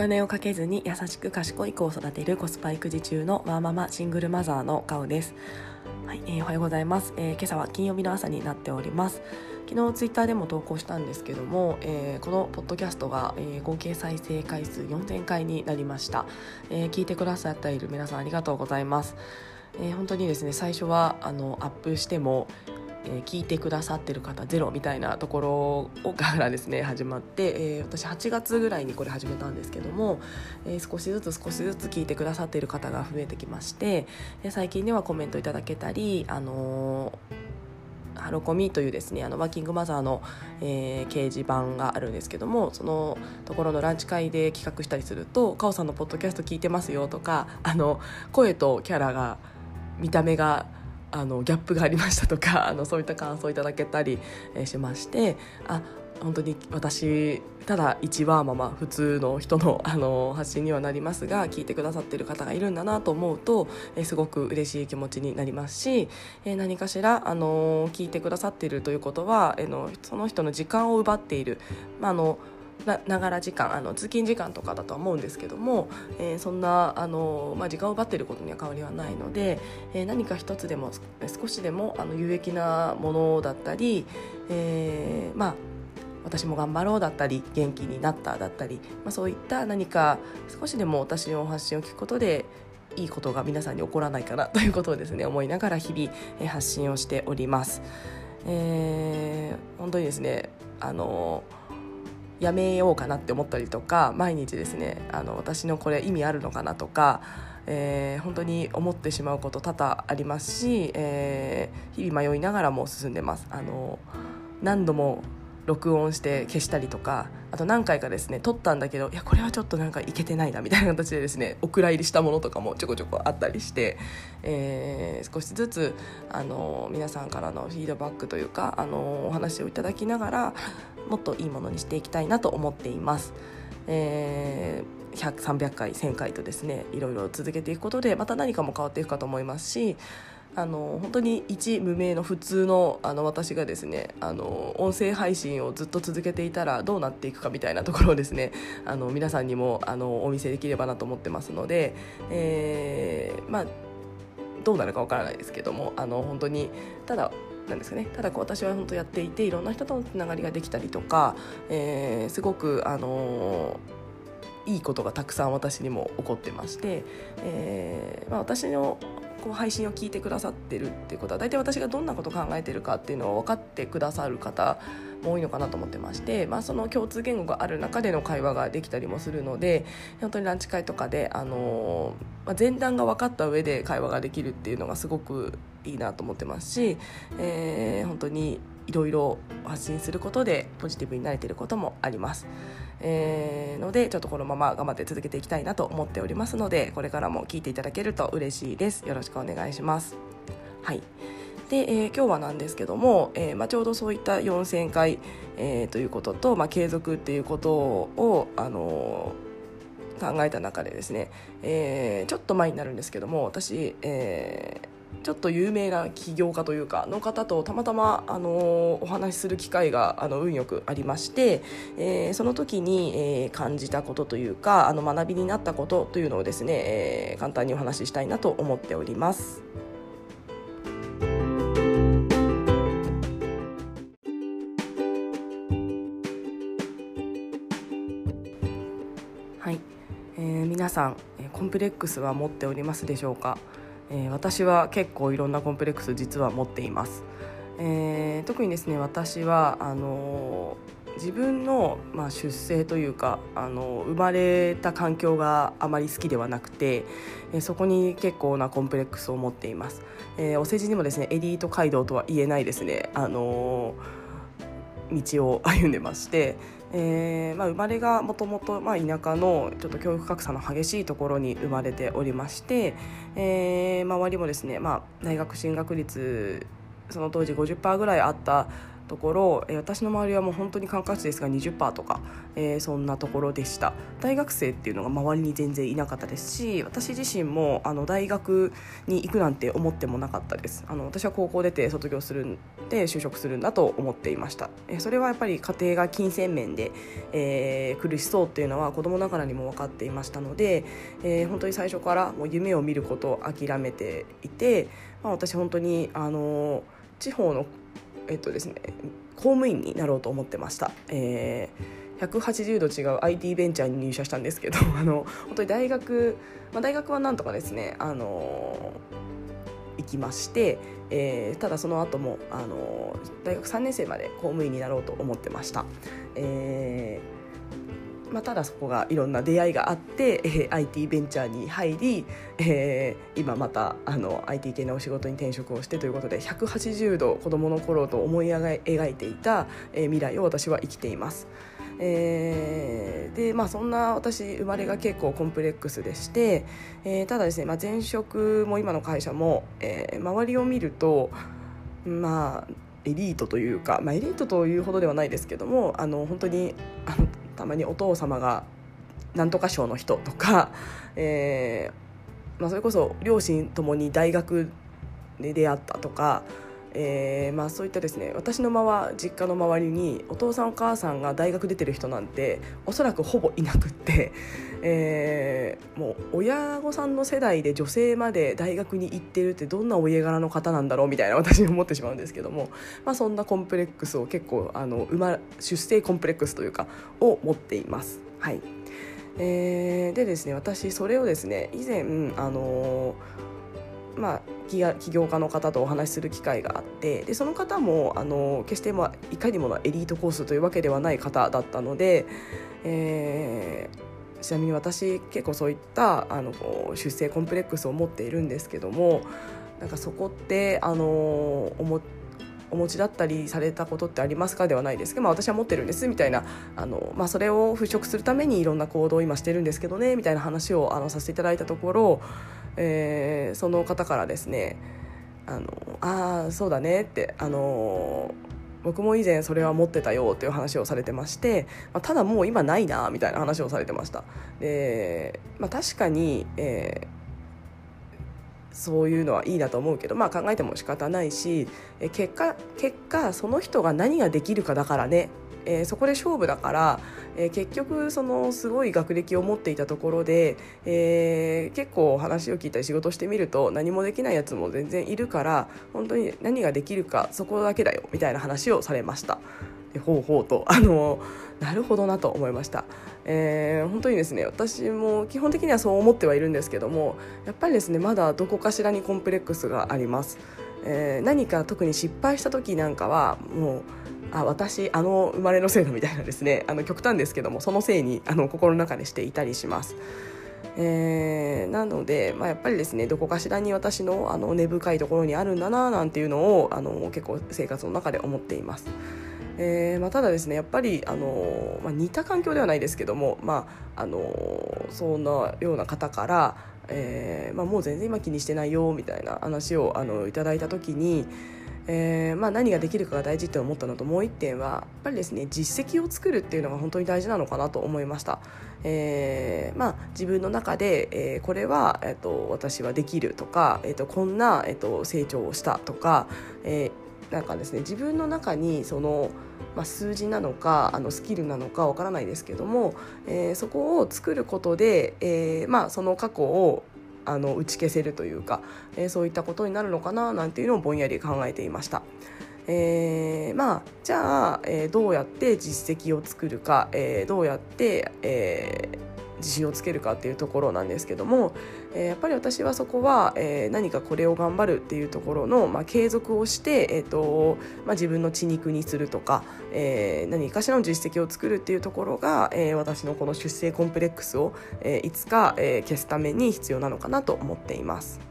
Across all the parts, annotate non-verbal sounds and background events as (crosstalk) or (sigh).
金をかけずに優しく賢い子を育てるコスパ育児中のワーママシングルマザーのカオです。はい、えー、おはようございます、えー、今朝は金曜日の朝になっております。昨日ツイッターでも投稿したんですけども、えー、このポッドキャストが、えー、合計再生回数4000回になりました、えー、聞いてくださっている皆さんありがとうございます、えー、本当にですね最初はあのアップしてもえ、聞いてくださってる方ゼロみたいなところからですね始まって、えー、私8月ぐらいにこれ始めたんですけども、えー、少しずつ少しずつ聞いてくださっている方が増えてきまして、え最近ではコメントいただけたりあのハロコミというですねあのワーキングマザーの、えー、掲示板があるんですけどもそのところのランチ会で企画したりすると「カオさんのポッドキャスト聞いてますよ」とかあの声とキャラが見た目があのギャップがありましたとか (laughs) あのそういった感想をいただけたり、しましてあ本当に私ただ一ワーママ普通の人の (laughs) あの発信にはなりますが聞いてくださってる方がいるんだなと思うと、え、すごく嬉しい気持ちになりますし、え、何かしらあの聞いてくださっているということは、え、のその人の時間を奪っている、ま、あのながら時間あの通勤時間とかだとは思うんですけども、えー、そんなあの、まあ、時間を奪っていることには変わりはないので、えー、何か一つでも少しでもあの有益なものだったり、えー、まあ私も頑張ろうだったり元気になっただったり、まあ、そういった何か少しでも私の発信を聞くことでいいことが皆さんに起こらないかな (laughs) ということをですね思いながら日々発信をしております。えー、本当にですねあのやめようかなって思ったりとか毎日ですねあの私のこれ意味あるのかなとか、えー、本当に思ってしまうこと多々ありますし、えー、日々迷いながらも進んでます。あの何度も録音して消したりとかあと何回かですね撮ったんだけどいやこれはちょっとなんかいけてないなみたいな形でですね (laughs) お蔵入りしたものとかもちょこちょこあったりして、えー、少しずつあの皆さんからのフィードバックというかあのお話をいただきながらもっといいものにしていきたいなと思っています。えー、300回1000回とですねいろいろ続けていくことでまた何かも変わっていくかと思いますしあの本当に一無名の普通のあの私がですねあの音声配信をずっと続けていたらどうなっていくかみたいなところをですねあの皆さんにもあのお見せできればなと思ってますので、えー、まあどうなるかわからないですけどもあの本当にただなんですかねただこう私は本当やっていていろんな人とのつながりができたりとか、えー、すごくあのいいことがたくさん私にも起こってまして、えーまあ、私のこう配信を聞いてくださってるっていうことは大体私がどんなこと考えてるかっていうのを分かってくださる方も多いのかなと思ってまして、まあ、その共通言語がある中での会話ができたりもするので本当にランチ会とかで、あのまあ、前段が分かった上で会話ができるっていうのがすごくいいなと思ってますし、えー、本当にいろいろ発信することでポジティブになれていることもあります。えー、のでちょっとこのまま頑張って続けていきたいなと思っておりますのでこれからも聞いていただけると嬉しいです。よろしくお願いします。はい。で、えー、今日はなんですけども、えーまあ、ちょうどそういった4000回、えー、ということと、まあ、継続っていうことを、あのー、考えた中でですね、えー、ちょっと前になるんですけども私、えー、ちょっと有名な起業家というかの方とたまたま、あのお話しする機会があの運よくありまして、えー、その時に、えー、感じたことというかあの学びになったことというのをですね、えー、簡単にお話ししたいなと思っております。はい、えー、皆さんコンプレックスは持っておりますでしょうか？えー、私は結構いろんなコンプレックス実は持っています、えー、特にですね私はあのー、自分の、まあ、出生というか、あの生まれた環境があまり好きではなくて、えー、そこに結構なコンプレックスを持っています、えー、お世辞にもですねエリート街道とは言えないですね、あの道を歩んでましてえーまあ、生まれがもともと田舎のちょっと教育格差の激しいところに生まれておりまして、えー、周りもですね、まあ、大学進学率その当時50%ぐらいあったところ、えー、私の周りはもう本当に管轄ですが20%とか、えー、そんなところでした。大学生っていうのが周りに全然いなかったですし私自身もあの大学に行くなんて思ってもなかったです。あの私は高校出て卒業するんで就職するんだと思っていました、えー、それはやっぱり家庭が金銭面で、えー、苦しそうっていうのは子供ながらにも分かっていましたので、えー、本当に最初からもう夢を見ることを諦めていて、まあ、私本当にあの地方のえっとですね公務員になろうと思ってました。えー180度違う IT ベンチャーに入社したんですけど (laughs) あの本当に大学、まあ、大学はなんとかですねあの行きまして、えー、ただその後もあの大学3年生まで公務員になろうと思ってました。えーまあ、ただそこがいろんな出会いがあって、えー、IT ベンチャーに入り、えー、今またあの IT 系のお仕事に転職をしてということで180度子どもの頃と思い描いていた、えー、未来を私は生きています。えー、でまあそんな私生まれが結構コンプレックスでして、えー、ただですね、まあ、前職も今の会社も、えー、周りを見るとまあエリートというか、まあ、エリートというほどではないですけどもあの本当にあのたまにお父様がなんとか賞の人とか、(laughs) えーまあ、それこそ両親ともに大学で出会ったとか、えーまあ、そういったですね私の周実家の周りにお父さんお母さんが大学出てる人なんておそらくほぼいなくって、えー、もう親御さんの世代で女性まで大学に行ってるってどんなお家柄の方なんだろうみたいな私に思ってしまうんですけども、(laughs) まあ、そんなコンプレックスを結構あのま出生コンプレックスというかを持っています。はいえー、でですね私それをですね以前あのーまあ、起業家の方とお話しする機会があってでその方もあの決してまあいかにもエリートコースというわけではない方だったので、えー、ちなみに私結構そういったあの出生コンプレックスを持っているんですけどもなんかそこってあの思お持ちだったりされたことってありますかではないですけど、まあ、私は持ってるんですみたいなあの、まあ、それを払拭するためにいろんな行動を今してるんですけどねみたいな話をあのさせていただいたところえー、その方からですねあのあそうだねってあの僕も以前それは持ってたよっていう話をされてまして、まあ、ただもう今ないなみたいな話をされてました。で、まあ、確かに、えー、そういうのはいいなと思うけど、まあ、考えても仕方ないし結果結果その人が何ができるかだからね。えー、そこで勝負だから、えー、結局そのすごい学歴を持っていたところで、えー、結構話を聞いたり仕事してみると何もできないやつも全然いるから本当に何ができるかそこだけだよみたいな話をされました。ほうほうとあのなるほどなと思いました、えー、本当にですね私も基本的にはそう思ってはいるんですけどもやっぱりですねまだどこかしらにコンプレックスがあります、えー、何か特に失敗した時なんかはもうあ私あの生まれのせいだみたいなですね (laughs) あの極端ですけどもそのせいに (laughs) あの心の中でしていたりします。えー、なので、まあ、やっぱりですねどこかしらに私のあの根深いところにあるんだななんていうのをあの結構生活の中で思っています。えーまあ、ただですねやっぱりあの、まあ、似た環境ではないですけども、まあ、あのそんなような方から、えーまあ、もう全然今気にしてないよみたいな話をあのいただいた時に。えー、まあ、何ができるかが大事って思ったのともう1点はやっぱりですね実績を作るっていうのが本当に大事なのかなと思いました。えーまあ、自分の中で、えー、これは、えーと、私はできるとか、えーと、こんな、えーと、成長をしたとか、えー、なんかですね自分の中にその、まあ、数字なのかあのスキルなのかわからないですけども、えー、そこを作ることで、えーまあ、その過去をあの打ち消せるというか、えー、そういったことになるのかななんていうのをぼんやり考えていました。えー、まあじゃあ、えー、どうやって実績を作るか、えー、どうやって、えー、自信をつけるかっていうところなんですけども、えー、やっぱり私はそこは、えー、何かこれを頑張るっていうところの、まあ、継続をして、えーとまあ、自分の血肉にするとか、えー、何かしらの実績を作るっていうところが、えー、私のこの出生コンプレックスを、えー、いつか、えー、消すために必要なのかなと思っています。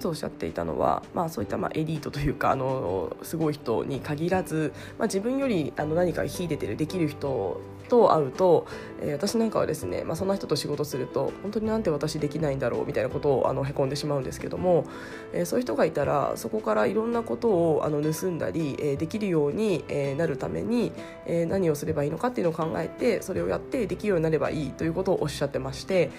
一つおっしゃっていたのは、まあ、そういったまあエリートというかあのすごい人に限らず、まあ、自分よりあの何か秀でてるできる人と会うと、えー、私なんかはですね、まあ、そんな人と仕事すると本当になんて私できないんだろうみたいなことをあのへこんでしまうんですけども、えー、そういう人がいたらそこからいろんなことをあの盗んだり、えー、できるように、えー、なるために、えー、何をすればいいのかっていうのを考えてそれをやってできるようになればいいということをおっしゃってまして、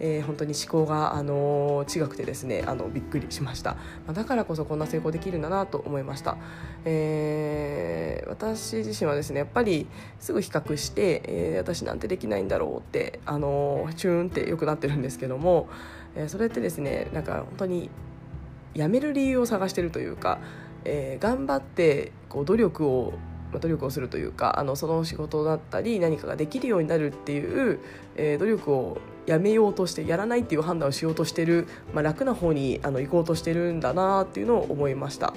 えー、本当に思考が、あのー、違くてですねあのびっくりしました、ま、だからこそこんな成功できるんだなと思いました、えー、私自身はですねやっぱりすぐ比較して、えー、私なんてできないんだろうって、あの、チューンってよくなってるんですけども、えー、それってですねなんか本当にやめる理由を探してるというか、えー、頑張ってこう努力を努力をするというかあのその仕事だったり何かができるようになるっていう、えー、努力をやめようとしてやらないっていう判断をしようとしてる、まあ、楽な方にあの行こうとしてるんだなっていうのを思いました。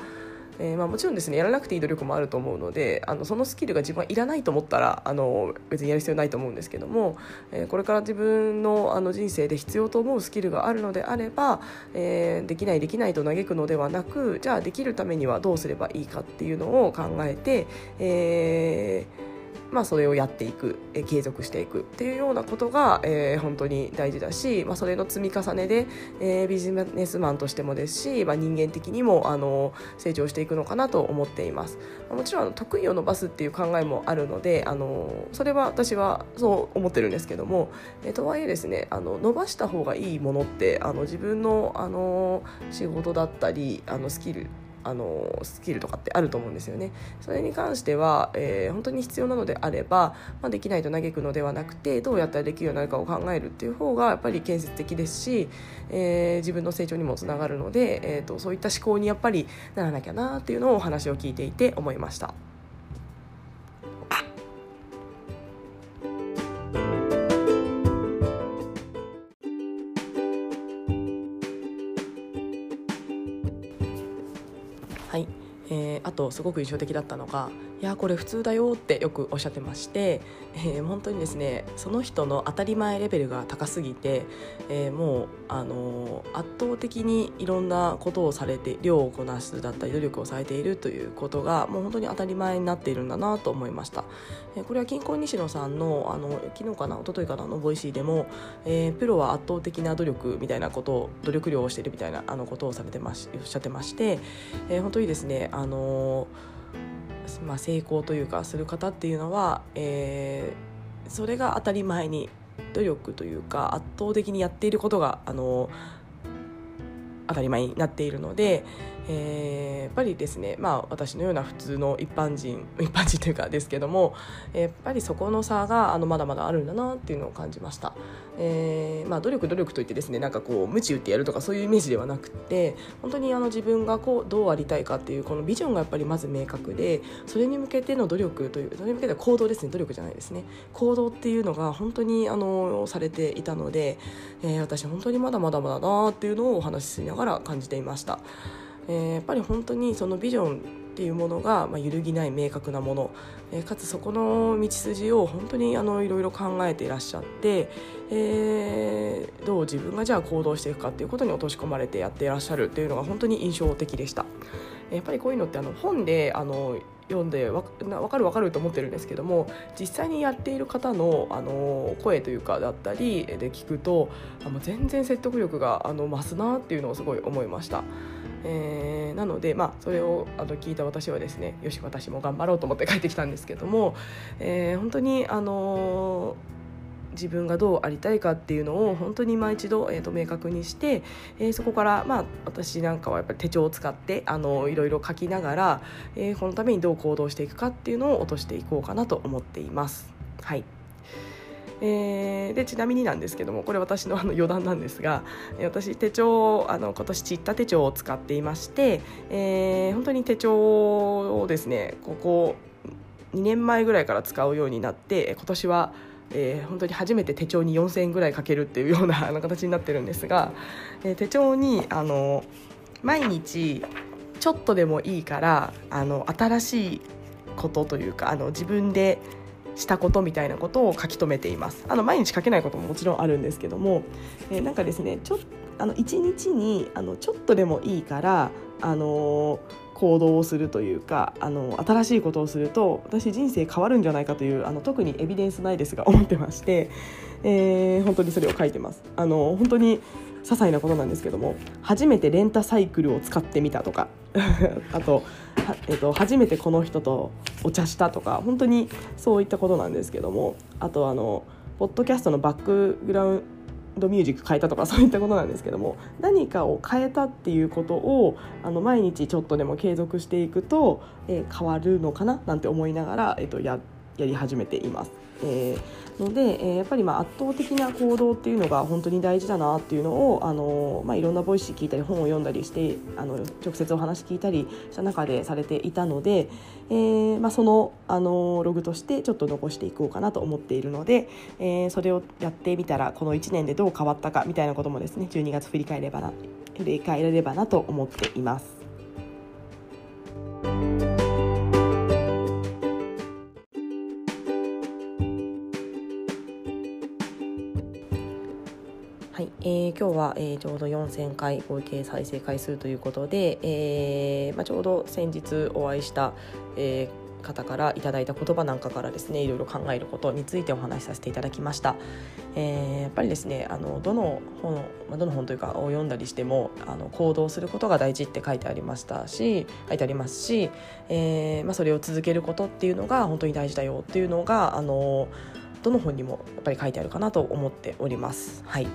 えーまあ、もちろんですねやらなくていい努力もあると思うのであのそのスキルが自分はいらないと思ったらあの別にやる必要ないと思うんですけども、えー、これから自分のあの人生で必要と思うスキルがあるのであれば、えー、できないできないと嘆くのではなくじゃあできるためにはどうすればいいかっていうのを考えて、えーまあ、それをやっていく、えー、継続していくっていうようなことが、えー、本当に大事だし、まあ、それの積み重ねで、えー、ビジネスマンとしてもですし、まあ、人間的にもあの成長していくのかなと思っています。もちろん得意を伸ばすっていう考えもあるのであのそれは私はそう思ってるんですけども、えー、とはいえですねあの伸ばした方がいいものってあの自分のあの仕事だったりあのスキルあのスキルとかってあると思うんですよね。それに関しては、えー、本当に必要なのであれば、まあ、できないと嘆くのではなくてどうやったらできるようになるかを考えるっていう方がやっぱり建設的ですし、えー、自分の成長にもつながるので、えーとそういった思考にやっぱりならなきゃなっていうのをお話を聞いていて思いました。あとすごく印象的だったのが「いやこれ普通だよ」ってよくおっしゃってまして、えー、本当にですねその人の当たり前レベルが高すぎて、えー、もう、あのー、圧倒的にいろんなことをされて量をこなすだったり努力をされているということがもう本当に当たり前になっているんだなと思いました。えー、これはキンコン西野さんのあの昨日かな一昨日かなのボイシーでも、えー、プロは圧倒的な努力みたいなことを努力量をしているみたいなあのことをされてましおっしゃってまして、えー、本当にですねあのまあ、成功というかする方っていうのは、えー、それが当たり前に努力というか圧倒的にやっていることがあの当たり前になっているので、えー、やっぱりですね、まあ、私のような普通の一般人 (laughs) 一般人というかですけどもやっぱりそこの差があのまだまだあるんだなっていうのを感じました、えーまあ、努力努力といってですねなんかこう鞭打ってやるとかそういうイメージではなくて本当にあの自分がこうどうありたいかっていうこのビジョンがやっぱりまず明確でそれに向けての努力というそれに向けての行動ですね努力じゃないですね行動っていうのが本当にあのされていたので、えー、私本当にまだまだまだなっていうのをお話ししながら感じていました。えー、やっぱり本当にそのビジョンっていうものが、まあ、揺るぎない明確なもの、えー、かつそこの道筋を本当にあのいろいろ考えていらっしゃって、えー、どう自分がじゃあ行動していくかっていうことに落とし込まれてやっていらっしゃるっていうのが本当に印象的でした。やっぱりこういうのってあの本であの読んでわ分かる分かると思ってるんですけども実際にやっている方のあの声というかだったりで聞くとあの全然説得力があの増すなっていうのをすごい思いました。えー、なので、まあ、それをあの聞いた私はですねよし私も頑張ろうと思って (laughs) 帰ってきたんですけども、えー、本当にあの自分がどうありたいかっていうのを本当に今一度、えーと、明確にして、えー、そこから、まあ、私なんかはやっぱり手帳を使ってあのいろいろ書きながら、えー、このためにどう行動していくかっていうのを落としていこうかなと思っています。はいえー、でちなみになんですけどもこれ私のあの余談なんですが私手帳あの今年散った手帳を使っていまして、えー、本当に手帳をですねここ2年前ぐらいから使うようになって今年はえー、本当に初めて手帳に4000円ぐらいかけるっていうような形になってるんですが、えー、手帳にあの毎日ちょっとでもいいからあの新しいことというかあの自分でしたことみたいなことを書き留めていますあの毎日書けないことももちろんあるんですけども、えー、なんかですねちょあの1日にあのちょっとでもいいからあの行動をするというかあの新しいことをすると私人生変わるんじゃないかというあの特にエビデンスないですが思ってまして、えー、本当にそれを書いてます。あの本当に些細なことなんですけども初めてレンタサイクルを使ってみたとか (laughs) あと,、えーと、初めてこの人とお茶したとか本当にそういったことなんですけどもあとあのポッドキャストのバックグラウンドミュージック変えたとかそういったことなんですけども何かを変えたっていうことをあの毎日ちょっとでも継続していくと、えー、変わるのかななんて思いながら、えーと、ややり始めています。えーので、えー、やっぱりまあ圧倒的な行動っていうのが本当に大事だなっていうのをあの、まあ、いろんなボイス聞いたり本を読んだりしてあの直接お話聞いたりした中でされていたので、えーまあ、そのあのログとしてちょっと残していこうかなと思っているので、えー、それをやってみたらこの1年でどう変わったかみたいなこともですね12月振り返ればな振り返れればなと思っています。ー、今日は、えー、ちょうど4000回合計再生回数ということで、えーまあ、ちょうど先日お会いした、えー、方からいただいた言葉なんかからですねいろいろ考えることについてお話しさせていただきました、えー、やっぱりですねあのどの本、まあ、どの本というかを読んだりしてもあの行動することが大事って書いてありましたし書いてありますし、えーまあ、それを続けることっていうのが本当に大事だよっていうのがあのどの本にもやっぱり書いてあるかなと思っております。はい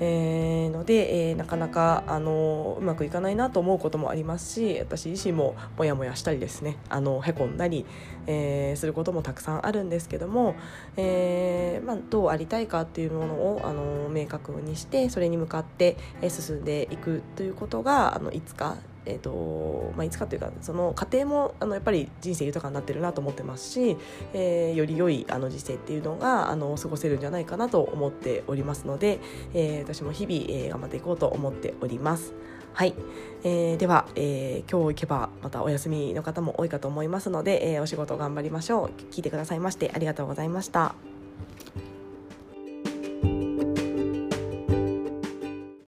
えー、ので、えー、なかなかあのうまくいかないなと思うこともありますし私自身もモヤモヤしたりですねあのへこんだり、えー、することもたくさんあるんですけども、えーまあ、どうありたいかっていうものをあの明確にしてそれに向かって進んでいくということがあのいつかえーとまあ、いつかというかその過程もあのやっぱり人生豊かになってるなと思ってますし、えー、より良いあの人生っていうのがあの過ごせるんじゃないかなと思っておりますので、えー、私も日々、えー、頑張っていこうと思っております。はい、えー、では、えー、今日行けばまたお休みの方も多いかと思いますので、えー、お仕事頑張りましょう聞いてくださいましてありがとうございました。